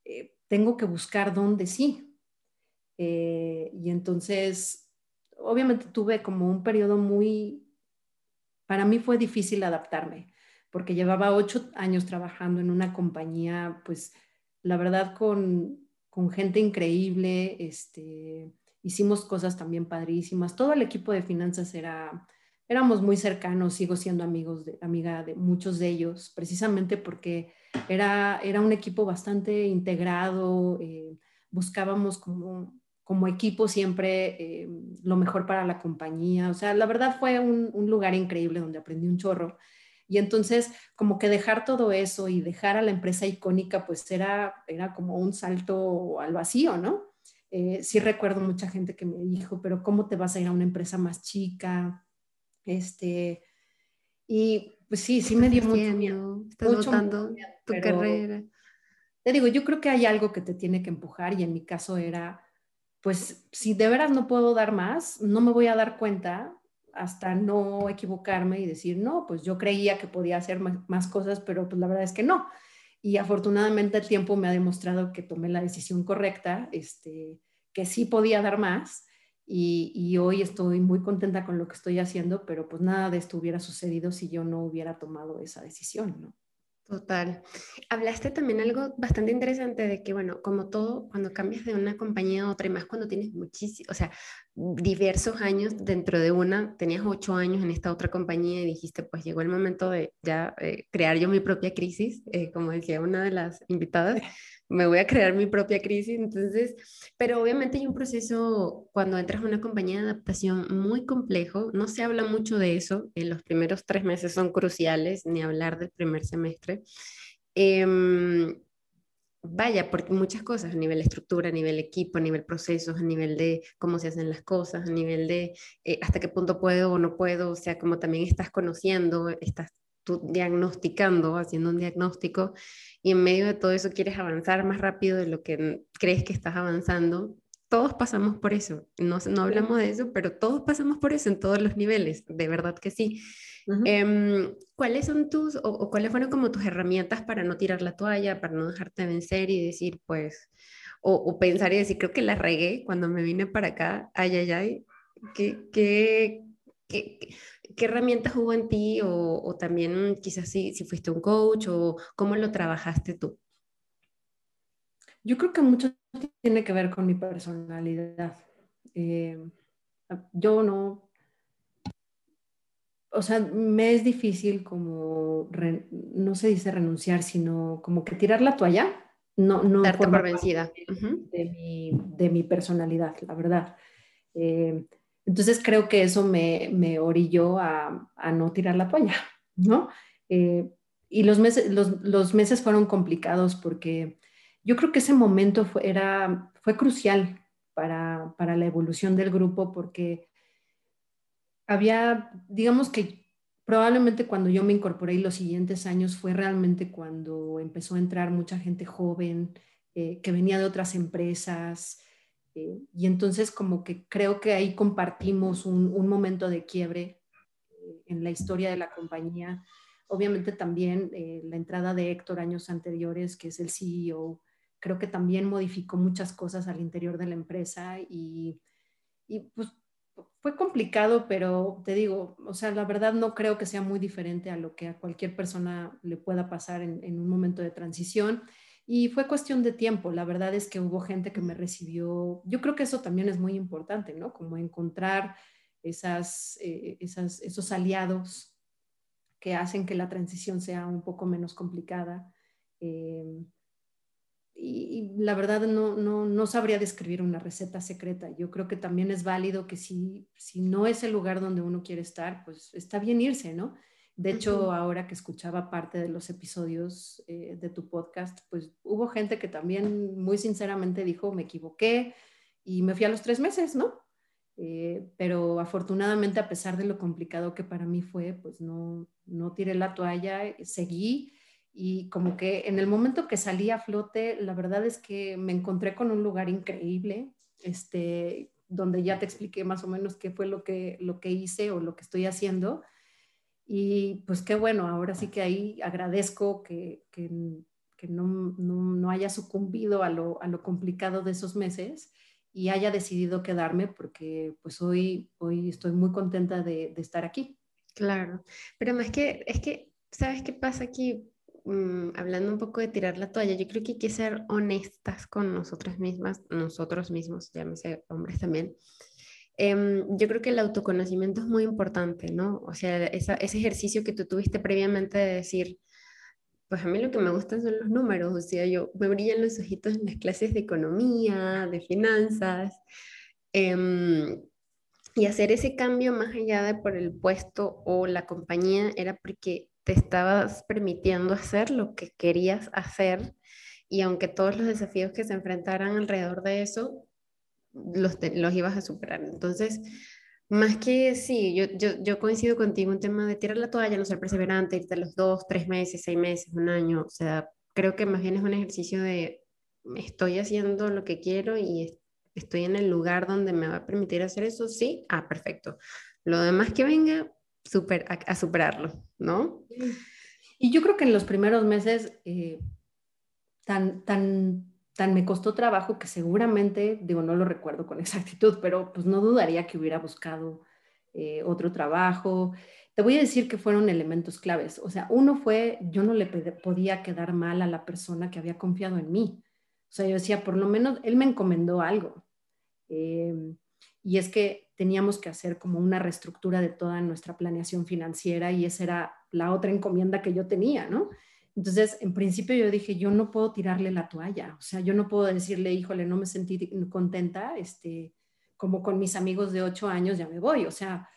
eh, tengo que buscar dónde sí. Eh, y entonces obviamente tuve como un periodo muy, para mí fue difícil adaptarme, porque llevaba ocho años trabajando en una compañía, pues la verdad con, con gente increíble, este, hicimos cosas también padrísimas, todo el equipo de finanzas era, éramos muy cercanos, sigo siendo amigos amiga de muchos de ellos, precisamente porque era, era un equipo bastante integrado, eh, buscábamos como como equipo siempre eh, lo mejor para la compañía. O sea, la verdad fue un, lugar increíble donde aprendí un chorro. Y entonces, como que dejar todo eso y dejar a la empresa icónica, pues era, era como un salto al vacío, ¿no? Eh, sí recuerdo mucha gente que me dijo, pero ¿cómo te vas a ir a una empresa más chica? Este, y pues sí, sí me dio mucho miedo. Estás mucho, tu carrera. Te digo, yo creo que hay algo que te tiene que empujar y en mi caso era pues si de veras no puedo dar más, no me voy a dar cuenta hasta no equivocarme y decir, no, pues yo creía que podía hacer más, cosas, pero pues la verdad es que no. Y afortunadamente el tiempo me ha demostrado que tomé la decisión correcta, este, que sí podía dar más. Y, y, hoy estoy muy contenta con lo que estoy haciendo, pero pues nada de esto hubiera sucedido si yo no hubiera tomado esa decisión, ¿no? Total. Hablaste también algo bastante interesante de que, bueno, como todo, cuando cambias de una compañía a otra, y más cuando tienes muchísimos, o sea, diversos años dentro de una, tenías ocho años en esta otra compañía y dijiste, pues llegó el momento de ya eh, crear yo mi propia crisis, eh, como decía una de las invitadas, <laughs> me voy a crear mi propia crisis. Entonces, pero obviamente hay un proceso cuando entras a una compañía de adaptación muy complejo. No se habla mucho de eso. En los primeros tres meses son cruciales, ni hablar del primer semestre. Em, vaya, porque muchas cosas a nivel de estructura, a nivel equipo, a nivel procesos, a nivel de cómo se hacen las cosas, a nivel de eh, hasta qué punto puedo o no puedo, o sea, como también estás conociendo, estás tú diagnosticando, haciendo un diagnóstico, y en medio de todo eso quieres avanzar más rápido de lo que crees que estás avanzando. Todos pasamos por eso, no, no hablamos de eso, pero todos pasamos por eso en todos los niveles, de verdad que sí. Em, ¿Cuáles son tus, o, cuáles fueron como tus herramientas para no tirar la toalla, para no dejarte vencer y decir, pues, o, o pensar y decir, creo que la regué cuando me vine para acá, ay, ay, ay, ¿qué, qué, qué, ¿Qué herramientas hubo en ti o, también quizás si, si, fuiste un coach o cómo lo trabajaste tú? Yo creo que mucho tiene que ver con mi personalidad. Eh, yo no, o sea, me es difícil como, no se dice renunciar, sino como que tirar la toalla. No, no Darte por vencida. De, mi, de, mi, personalidad, la verdad. Eh, entonces creo que eso me, me orilló a, a, no tirar la toalla, ¿no? Eh, y los meses, los, los, meses fueron complicados porque yo creo que ese momento fue, era, fue crucial para, para la evolución del grupo porque había, digamos que probablemente cuando yo me incorporé y los siguientes años fue realmente cuando empezó a entrar mucha gente joven eh, que venía de otras empresas, eh, y entonces como que creo que ahí compartimos un, momento de quiebre eh, en la historia de la compañía. Obviamente también eh, la entrada de Héctor años anteriores, que es el CEO, creo que también modificó muchas cosas al interior de la empresa y, y pues fue complicado, pero te digo, o sea, la verdad no creo que sea muy diferente a lo que a cualquier persona le pueda pasar en, un momento de transición. Y fue cuestión de tiempo. La verdad es que hubo gente que me recibió. Yo creo que eso también es muy importante, ¿no? Como encontrar esas, eh, esas, esos aliados que hacen que la transición sea un poco menos complicada. Eh, y, la verdad no, no, no, sabría describir una receta secreta. Yo creo que también es válido que si, si no es el lugar donde uno quiere estar, pues está bien irse, ¿no? De hecho, ahora que escuchaba parte de los episodios eh, de tu podcast, pues hubo gente que también muy sinceramente dijo, me equivoqué y me fui a los tres meses, ¿no? Eh, pero afortunadamente, a pesar de lo complicado que para mí fue, pues no, no tiré la toalla, seguí y como que en el momento que salí a flote, la verdad es que me encontré con un lugar increíble, este, donde ya te expliqué más o menos qué fue lo que, lo que hice o lo que estoy haciendo. Y pues qué bueno, ahora sí que ahí agradezco que, que, que no, no, no, haya sucumbido a lo, a lo complicado de esos meses y haya decidido quedarme porque pues hoy, hoy estoy muy contenta de, de estar aquí. Claro, pero más que, es que, ¿sabes qué pasa aquí? Mm, hablando un poco de tirar la toalla, yo creo que hay que ser honestas con nosotras mismas, nosotros mismos, llámese hombres también. Em, yo creo que el autoconocimiento es muy importante, ¿no? O sea, ese ejercicio que tú tuviste previamente de decir, pues a mí lo que me gustan son los números, o sea, yo me brillan los ojitos en las clases de economía, de finanzas, em, y hacer ese cambio más allá de por el puesto o la compañía era porque te estabas permitiendo hacer lo que querías hacer y aunque todos los desafíos que se enfrentaran alrededor de eso, los, los ibas a superar. Entonces, más que sí, yo, yo, yo, coincido contigo en tema de tirar la toalla, no ser perseverante, irte a los dos, tres meses, seis meses, un año. O sea, creo que más bien es un ejercicio de estoy haciendo lo que quiero y estoy en el lugar donde me va a permitir hacer eso, sí, ah, perfecto. Lo demás que venga, super, a, superarlo, ¿no? Y yo creo que en los primeros meses, eh, tan, tan tan me costó trabajo que seguramente, digo, no lo recuerdo con <laughs> exactitud, pero pues no dudaría que hubiera buscado eh, otro trabajo. Te voy a decir que fueron elementos claves. O sea, uno fue, yo no le podía quedar mal a la persona que había confiado en mí. O sea, yo decía, por lo menos él me encomendó algo. Em, y es que teníamos que hacer como una reestructura de toda nuestra planeación financiera y esa era la otra encomienda que yo tenía, ¿no? Entonces, en principio yo dije, yo no puedo tirarle la toalla, o sea, yo no puedo decirle, híjole, no me sentí contenta, este, como con mis amigos de ocho años ya me voy, o sea,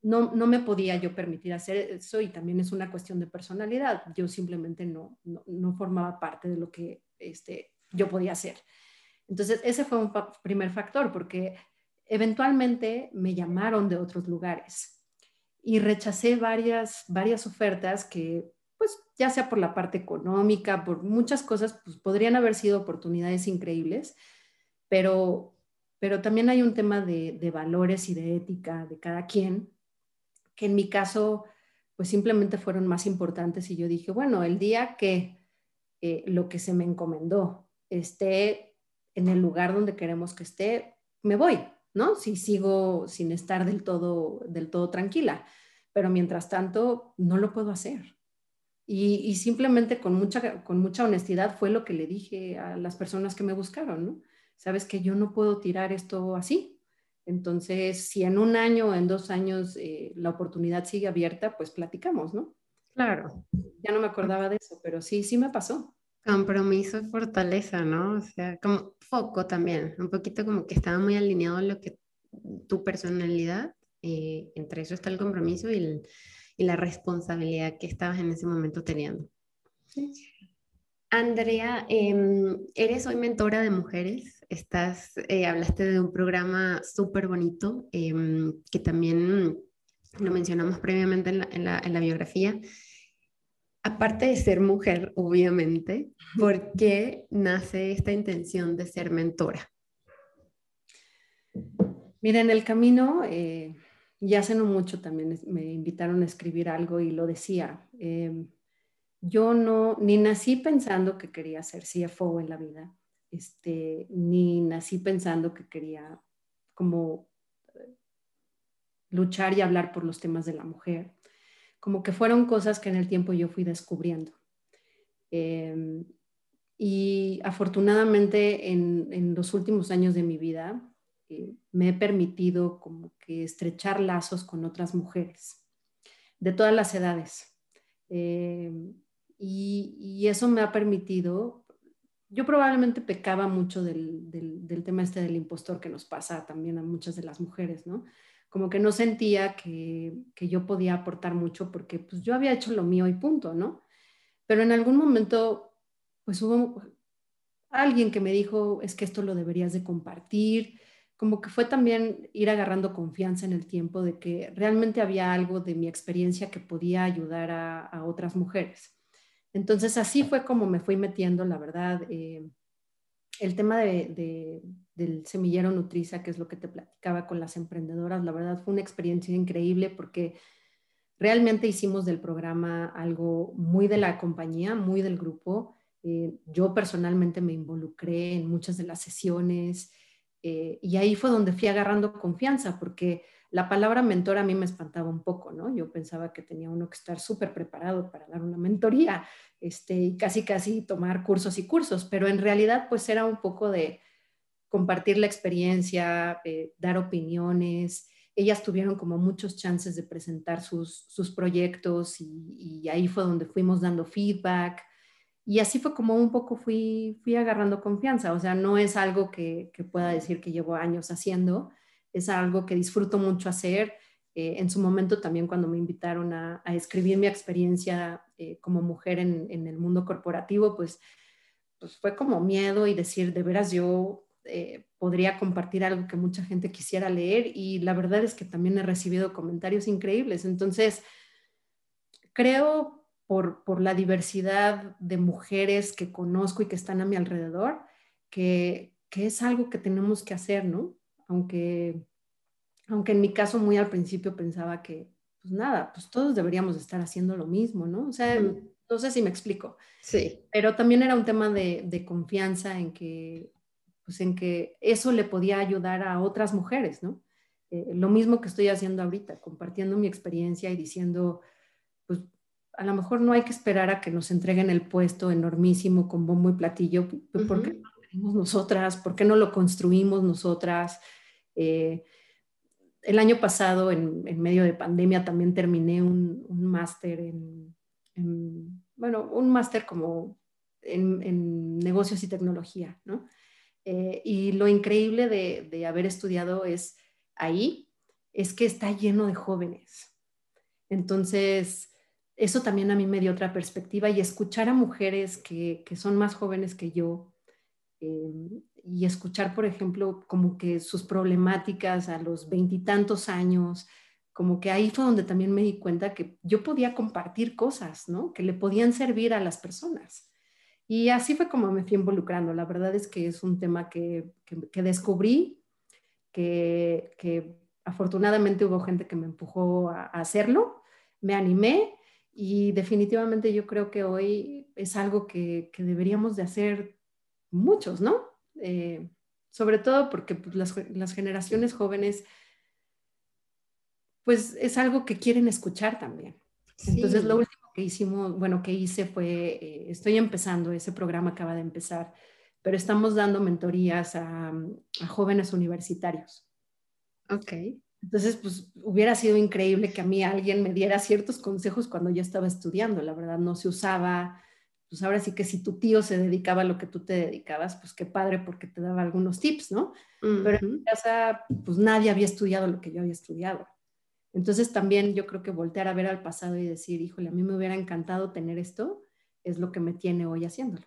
no, no me podía yo permitir hacer eso y también es una cuestión de personalidad, yo simplemente no, no, formaba parte de lo que este, yo podía hacer. Entonces, ese fue un primer factor, porque eventualmente me llamaron de otros lugares y rechacé varias, varias ofertas que pues ya sea por la parte económica, por muchas cosas, pues podrían haber sido oportunidades increíbles, pero, pero también hay un tema de, de valores y de ética de cada quien, que en mi caso, pues simplemente fueron más importantes y yo dije, bueno, el día que eh, lo que se me encomendó esté en el lugar donde queremos que esté, me voy, ¿no? Si sigo sin estar del todo, del todo tranquila, pero mientras tanto no lo puedo hacer. Y, simplemente con mucha, con mucha honestidad fue lo que le dije a las personas que me buscaron, ¿no? Sabes que yo no puedo tirar esto así. Entonces, si en un año o en dos años eh, la oportunidad sigue abierta, pues platicamos, ¿no? Claro. Ya no me acordaba de eso, pero sí, sí me pasó. Compromiso y fortaleza, ¿no? O sea, como foco también, un poquito como que estaba muy alineado lo que tu personalidad, eh, entre eso está el compromiso y el, y la responsabilidad que estabas en ese momento teniendo. Andrea, em, eres hoy mentora de mujeres. Estás, eh, hablaste de un programa súper bonito em, que también lo mencionamos previamente en la, en, la, en la, biografía. Aparte de ser mujer, obviamente, ¿por qué nace esta intención de ser mentora? Mira, en el camino eh, y hace no mucho también me invitaron a escribir algo y lo decía. Em, yo no, ni nací pensando que quería ser CFO en la vida, este, ni nací pensando que quería como eh, luchar y hablar por los temas de la mujer. Como que fueron cosas que en el tiempo yo fui descubriendo. Em, y afortunadamente en, los últimos años de mi vida me he permitido como que estrechar lazos con otras mujeres de todas las edades. Eh, y, eso me ha permitido, yo probablemente pecaba mucho del, tema este del impostor que nos pasa también a muchas de las mujeres, ¿no? Como que no sentía que, que yo podía aportar mucho porque pues yo había hecho lo mío y punto, ¿no? Pero en algún momento, pues hubo alguien que me dijo, es que esto lo deberías de compartir, como que fue también ir agarrando confianza en el tiempo de que realmente había algo de mi experiencia que podía ayudar a, otras mujeres. Entonces así fue como me fui metiendo, la verdad. Eh, el tema de, del semillero Nutriza, que es lo que te platicaba con las emprendedoras, la verdad fue una experiencia increíble porque realmente hicimos del programa algo muy de la compañía, muy del grupo. Eh, yo personalmente me involucré en muchas de las sesiones. Eh, y ahí fue donde fui agarrando confianza, porque la palabra mentor a mí me espantaba un poco, ¿no? Yo pensaba que tenía uno que estar súper preparado para dar una mentoría este, y casi, casi tomar cursos y cursos, pero en realidad pues era un poco de compartir la experiencia, eh, dar opiniones. Ellas tuvieron como muchos chances de presentar sus, sus proyectos y, ahí fue donde fuimos dando feedback. Y así fue como un poco fui, fui agarrando confianza. O sea, no es algo que, pueda decir que llevo años haciendo, es algo que disfruto mucho hacer. Eh, en su momento también cuando me invitaron a, escribir mi experiencia eh, como mujer en, el mundo corporativo, pues, pues fue como miedo y decir, de veras yo eh, podría compartir algo que mucha gente quisiera leer y la verdad es que también he recibido comentarios increíbles. Entonces, creo por, la diversidad de mujeres que conozco y que están a mi alrededor, que, es algo que tenemos que hacer, ¿no? Aunque, aunque en mi caso muy al principio pensaba que, pues nada, pues todos deberíamos estar haciendo lo mismo, ¿no? O sea, no sé si me explico. Sí. Pero también era un tema de, confianza en que, pues en que eso le podía ayudar a otras mujeres, ¿no? Eh, lo mismo que estoy haciendo ahorita, compartiendo mi experiencia y diciendo, pues a lo mejor no hay que esperar a que nos entreguen el puesto enormísimo con bombo y platillo, ¿por qué no lo tenemos nosotras? ¿Por qué no lo construimos nosotras? Eh, el año pasado, en, medio de pandemia, también terminé un, máster en, bueno, un máster como en, negocios y tecnología, ¿no? Eh, y lo increíble de, haber estudiado es ahí, es que está lleno de jóvenes. Entonces, eso también a mí me dio otra perspectiva y escuchar a mujeres que, son más jóvenes que yo eh, y escuchar, por ejemplo, como que sus problemáticas a los veintitantos años, como que ahí fue donde también me di cuenta que yo podía compartir cosas, ¿no? Que le podían servir a las personas. Y así fue como me fui involucrando. La verdad es que es un tema que, descubrí, que, afortunadamente hubo gente que me empujó a hacerlo, me animé y definitivamente yo creo que hoy es algo que, deberíamos de hacer muchos, ¿no? Eh, sobre todo porque pues, las, generaciones jóvenes, pues es algo que quieren escuchar también. Entonces, lo último que hicimos, bueno, que hice fue, eh, estoy empezando, ese programa acaba de empezar, pero estamos dando mentorías a, a jóvenes universitarios. Ok. Entonces, pues hubiera sido increíble que a mí alguien me diera ciertos consejos cuando yo estaba estudiando. La verdad, no se usaba. Pues ahora sí que si tu tío se dedicaba a lo que tú te dedicabas, pues qué padre porque te daba algunos tips, ¿no? Pero en mi casa, pues nadie había estudiado lo que yo había estudiado. Entonces también yo creo que voltear a ver al pasado y decir, híjole, a mí me hubiera encantado tener esto, es lo que me tiene hoy haciéndolo.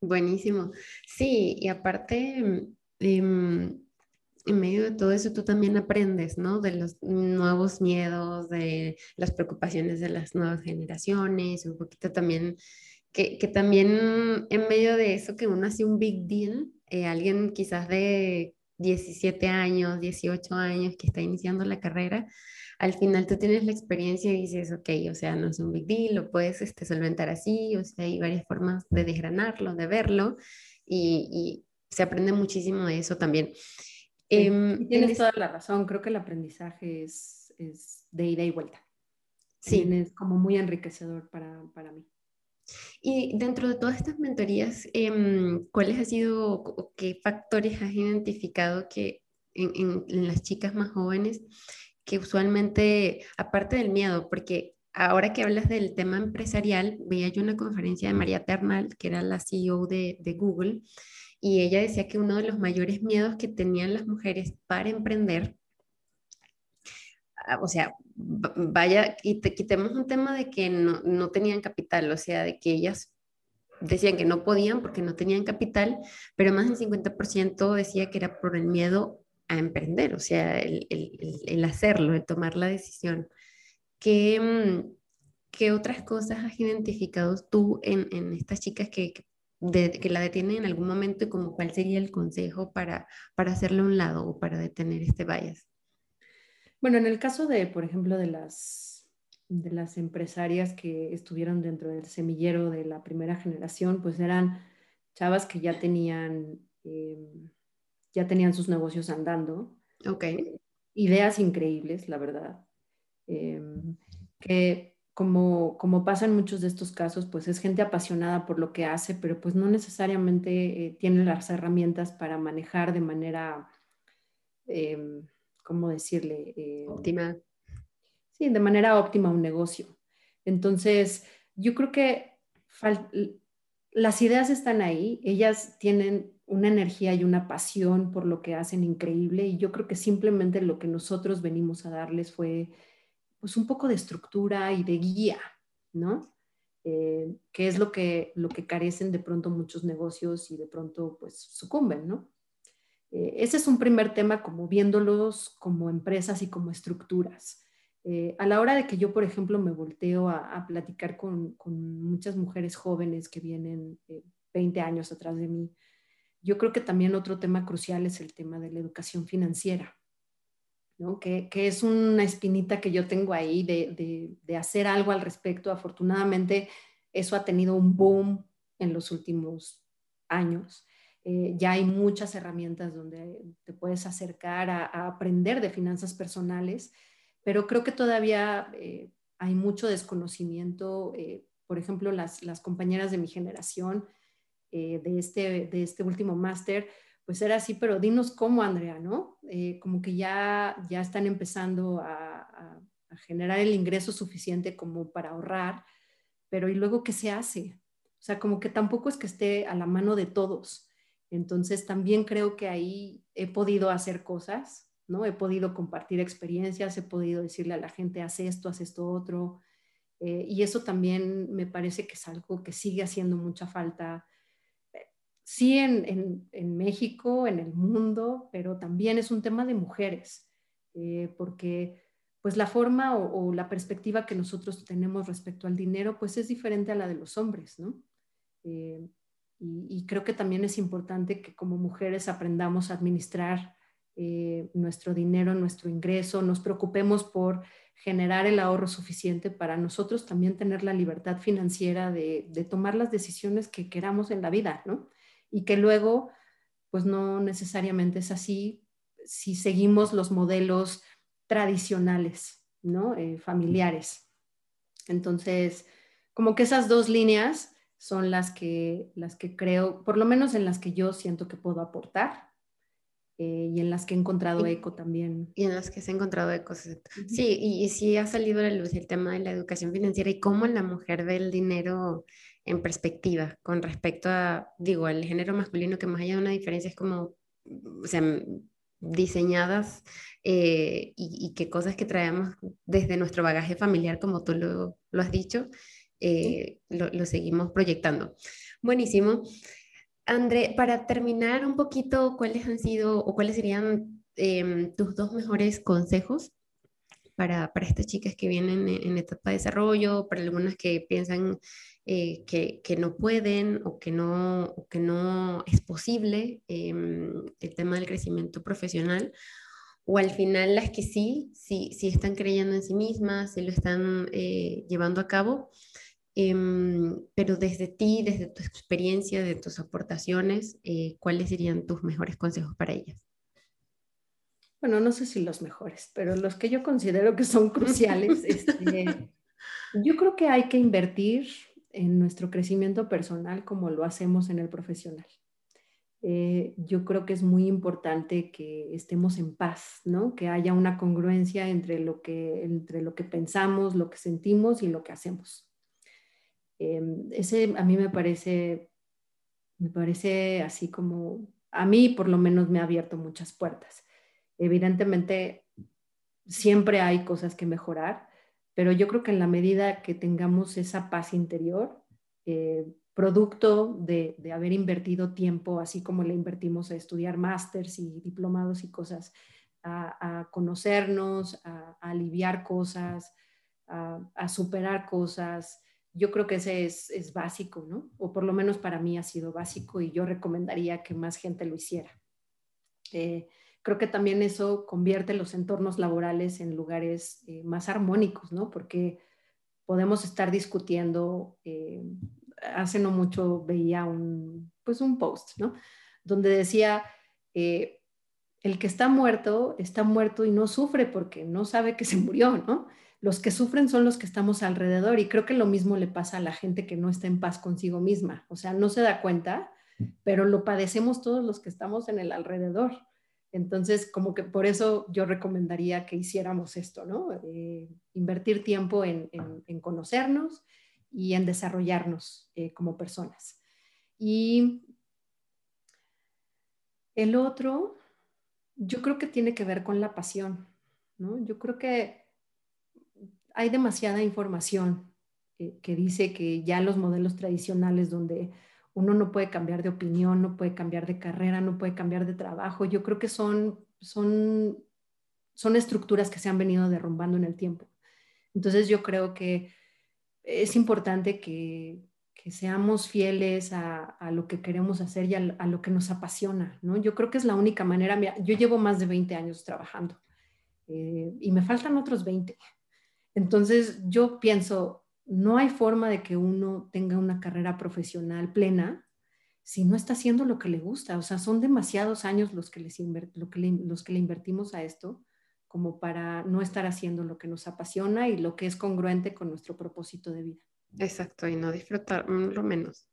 Buenísimo. Sí, y aparte, eh, en medio de todo eso tú también aprendes, ¿no? De los nuevos miedos, de las preocupaciones de las nuevas generaciones, un poquito también, que, que también en medio de eso que uno hace un big deal, eh, alguien quizás de 17 años, 18 años que está iniciando la carrera, al final tú tienes la experiencia y dices, ok, o sea, no es un big deal, lo puedes este, solventar así, o sea, hay varias formas de desgranarlo, de verlo, y, y se aprende muchísimo de eso también. Em, tienes toda la razón, creo que el aprendizaje es, es de ida y vuelta. Sí. es como muy enriquecedor para, para, mí. Y dentro de todas estas mentorías, em, ¿cuáles ha sido o qué factores has identificado que en, en, las chicas más jóvenes que usualmente, aparte del miedo, porque ahora que hablas del tema empresarial, veía yo una conferencia de María Ternal, que era la CEO de, de Google, y ella decía que uno de los mayores miedos que tenían las mujeres para emprender, ah, o sea, vaya, y te quitemos un tema de que no, no tenían capital, o sea, de que ellas decían que no podían porque no tenían capital, pero más del 50% decía que era por el miedo a emprender, o sea, el, el, hacerlo, el tomar la decisión. ¿Qué, mm, ¿Qué, otras cosas has identificado tú en, en estas chicas que, que la detienen en algún momento y como cuál sería el consejo para, para hacerle un lado o para detener este bias? Bueno, en el caso de, por ejemplo, de las, de las empresarias que estuvieron dentro del semillero de la primera generación, pues eran chavas que ya tenían, em, ya tenían sus negocios andando. Ok. Ideas increíbles, la verdad. Em, que como, como pasa en muchos de estos casos, pues es gente apasionada por lo que hace, pero pues no necesariamente eh, tiene las herramientas para manejar de manera... Em, ¿cómo decirle? Eh, óptima. Sí, de manera óptima un negocio. Entonces, yo creo que las ideas están ahí, ellas tienen una energía y una pasión por lo que hacen increíble y yo creo que simplemente lo que nosotros venimos a darles fue pues un poco de estructura y de guía, ¿no? Eh, que es lo que, lo que carecen de pronto muchos negocios y de pronto pues sucumben, ¿no? Eh, ese es un primer tema como viéndolos como empresas y como estructuras. Eh, a la hora de que yo, por ejemplo, me volteo a, platicar con, muchas mujeres jóvenes que vienen 20 años atrás de mí, yo creo que también otro tema crucial es el tema de la educación financiera, ¿no? que, es una espinita que yo tengo ahí de, de hacer algo al respecto. Afortunadamente, eso ha tenido un boom en los últimos años. Eh, ya hay muchas herramientas donde te puedes acercar a, aprender de finanzas personales, pero creo que todavía eh, hay mucho desconocimiento. Eh, por ejemplo, las, compañeras de mi generación de, este, de este último máster, pues era así, pero dinos cómo, Andrea, ¿no? como que ya, ya están empezando a, a generar el ingreso suficiente como para ahorrar, pero ¿y luego qué se hace? O sea, como que tampoco es que esté a la mano de todos. Entonces también creo que ahí he podido hacer cosas, ¿no? He podido compartir experiencias, he podido decirle a la gente, haz esto, haz esto otro. Eh, y eso también me parece que es algo que sigue haciendo mucha falta, eh, sí en, México, en el mundo, pero también es un tema de mujeres, eh, porque pues la forma o, la perspectiva que nosotros tenemos respecto al dinero, pues es diferente a la de los hombres, ¿no? Y, creo que también es importante que como mujeres aprendamos a administrar eh, nuestro dinero, nuestro ingreso, nos preocupemos por generar el ahorro suficiente para nosotros también tener la libertad financiera de, de, tomar las decisiones que queramos en la vida, ¿no? Y que luego, pues no necesariamente es así si seguimos los modelos tradicionales, ¿no? Eh, familiares. Entonces, como que esas dos líneas son las que, las que creo, por lo menos en las que yo siento que puedo aportar eh, y en las que he encontrado eco también. Y en las que se ha encontrado eco. Sí, y, sí ha salido a la luz el tema de la educación financiera y cómo la mujer ve el dinero en perspectiva con respecto a, digo, al género masculino, que más allá de una diferencia es como, o sea, diseñadas eh, y, que cosas que traemos desde nuestro bagaje familiar, como tú lo, lo has dicho, eh, lo, seguimos proyectando. Buenísimo. André, para terminar un poquito, ¿cuáles han sido o cuáles serían em, tus dos mejores consejos para, para, estas chicas que vienen en, etapa de desarrollo, para algunas que piensan eh, que, que, no pueden o que no, o que no es posible em, el tema del crecimiento profesional? o al final las que sí, sí, sí están creyendo en sí mismas, sí lo están eh, llevando a cabo, Em, pero desde ti, desde tu experiencia, de tus aportaciones, eh, ¿cuáles serían tus mejores consejos para ellas? Bueno, no sé si los mejores, pero los que yo considero que son cruciales. este, <laughs> yo creo que hay que invertir en nuestro crecimiento personal como lo hacemos en el profesional. Eh, yo creo que es muy importante que estemos en paz, ¿no? Que haya una congruencia entre lo que, entre lo que pensamos, lo que sentimos y lo que hacemos. Em, ese a mí me parece, me parece así como, a mí por lo menos me ha abierto muchas puertas. Evidentemente, siempre hay cosas que mejorar, pero yo creo que en la medida que tengamos esa paz interior, eh, producto de, haber invertido tiempo, así como le invertimos a estudiar másters y diplomados y cosas, a, conocernos, a, aliviar cosas, a, superar cosas. Yo creo que ese es, básico, ¿no? O por lo menos para mí ha sido básico y yo recomendaría que más gente lo hiciera. Eh, creo que también eso convierte los entornos laborales en lugares eh, más armónicos, ¿no? Porque podemos estar discutiendo, eh, hace no mucho veía un, pues un post, ¿no? Donde decía, eh, el que está muerto, está muerto y no sufre porque no sabe que se <laughs> murió, ¿no? Los que sufren son los que estamos alrededor y creo que lo mismo le pasa a la gente que no está en paz consigo misma, o sea, no se da cuenta, pero lo padecemos todos los que estamos en el alrededor. Entonces, como que por eso yo recomendaría que hiciéramos esto, ¿no? Eh, invertir tiempo en, conocernos y en desarrollarnos eh, como personas. Y el otro, yo creo que tiene que ver con la pasión, ¿no? Yo creo que hay demasiada información eh, que dice que ya los modelos tradicionales donde uno no puede cambiar de opinión, no puede cambiar de carrera, no puede cambiar de trabajo. Yo creo que son, son, son estructuras que se han venido derrumbando en el tiempo. Entonces yo creo que es importante que, seamos fieles a, lo que queremos hacer y a, lo que nos apasiona, ¿no? Yo creo que es la única manera. yo llevo más de 20 años trabajando eh, y me faltan otros 20. Entonces yo pienso, no hay forma de que uno tenga una carrera profesional plena si no está haciendo lo que le gusta. O sea, son demasiados años los que, les lo que los que le invertimos a esto como para no estar haciendo lo que nos apasiona y lo que es congruente con nuestro propósito de vida. Exacto, y no disfrutar lo menos.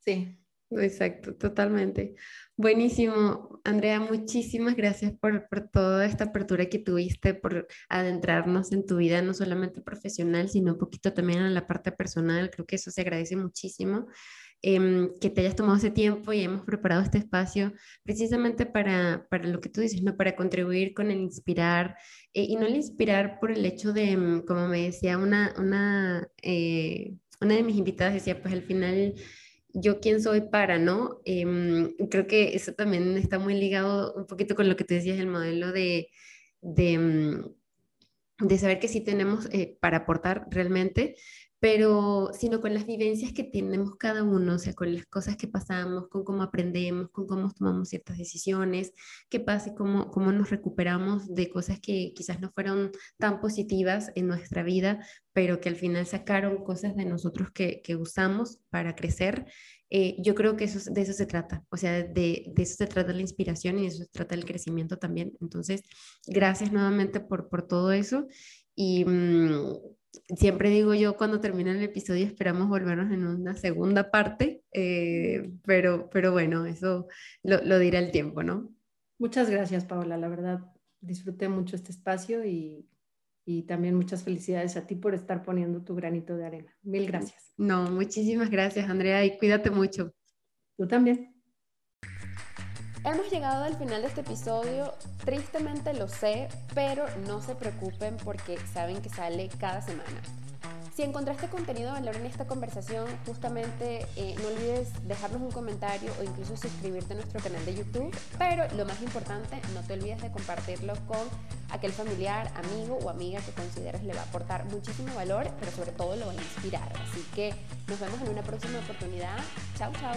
Sí. Exacto, totalmente. Buenísimo, Andrea, muchísimas gracias por, por, toda esta apertura que tuviste, por adentrarnos en tu vida, no solamente profesional, sino un poquito también en la parte personal. Creo que eso se agradece muchísimo. Em, que te hayas tomado ese tiempo y hemos preparado este espacio precisamente para, para lo que tú dices, ¿no? Para contribuir con el inspirar eh, y no el inspirar por el hecho de, mm, como me decía una, una, eh, una de mis invitadas, decía, pues al final yo quién soy para, ¿no? Em, creo que eso también está muy ligado un poquito con lo que tú decías, el modelo de, de, mm, de saber que sí tenemos eh, para aportar realmente, pero sino con las vivencias que tenemos cada uno, o sea, con las cosas que pasamos, con cómo aprendemos, con cómo tomamos ciertas decisiones, qué pasa y cómo, cómo nos recuperamos de cosas que quizás no fueron tan positivas en nuestra vida, pero que al final sacaron cosas de nosotros que, que usamos para crecer. Eh, yo creo que eso, de eso se trata, o sea, de, de, eso se trata la inspiración y de eso se trata el crecimiento también. Entonces, gracias nuevamente por, por todo eso y... Mm, siempre digo yo cuando termina el episodio esperamos volvernos en una segunda parte, eh, pero, pero bueno, eso lo, dirá el tiempo, ¿no? Muchas gracias, Paola. La verdad, disfruté mucho este espacio y, y también muchas felicidades a ti por estar poniendo tu granito de arena. Mil gracias. No, muchísimas gracias, Andrea, y cuídate mucho. Tú también. Hemos llegado al final de este episodio, tristemente lo sé, pero no se preocupen porque saben que sale cada semana. Si encontraste contenido de valor en esta conversación, justamente eh, no olvides dejarnos un comentario o incluso suscribirte a nuestro canal de YouTube. Pero lo más importante, no te olvides de compartirlo con aquel familiar, amigo o amiga que consideres le va a aportar muchísimo valor, pero sobre todo lo va a inspirar. Así que nos vemos en una próxima oportunidad. Chao, chao.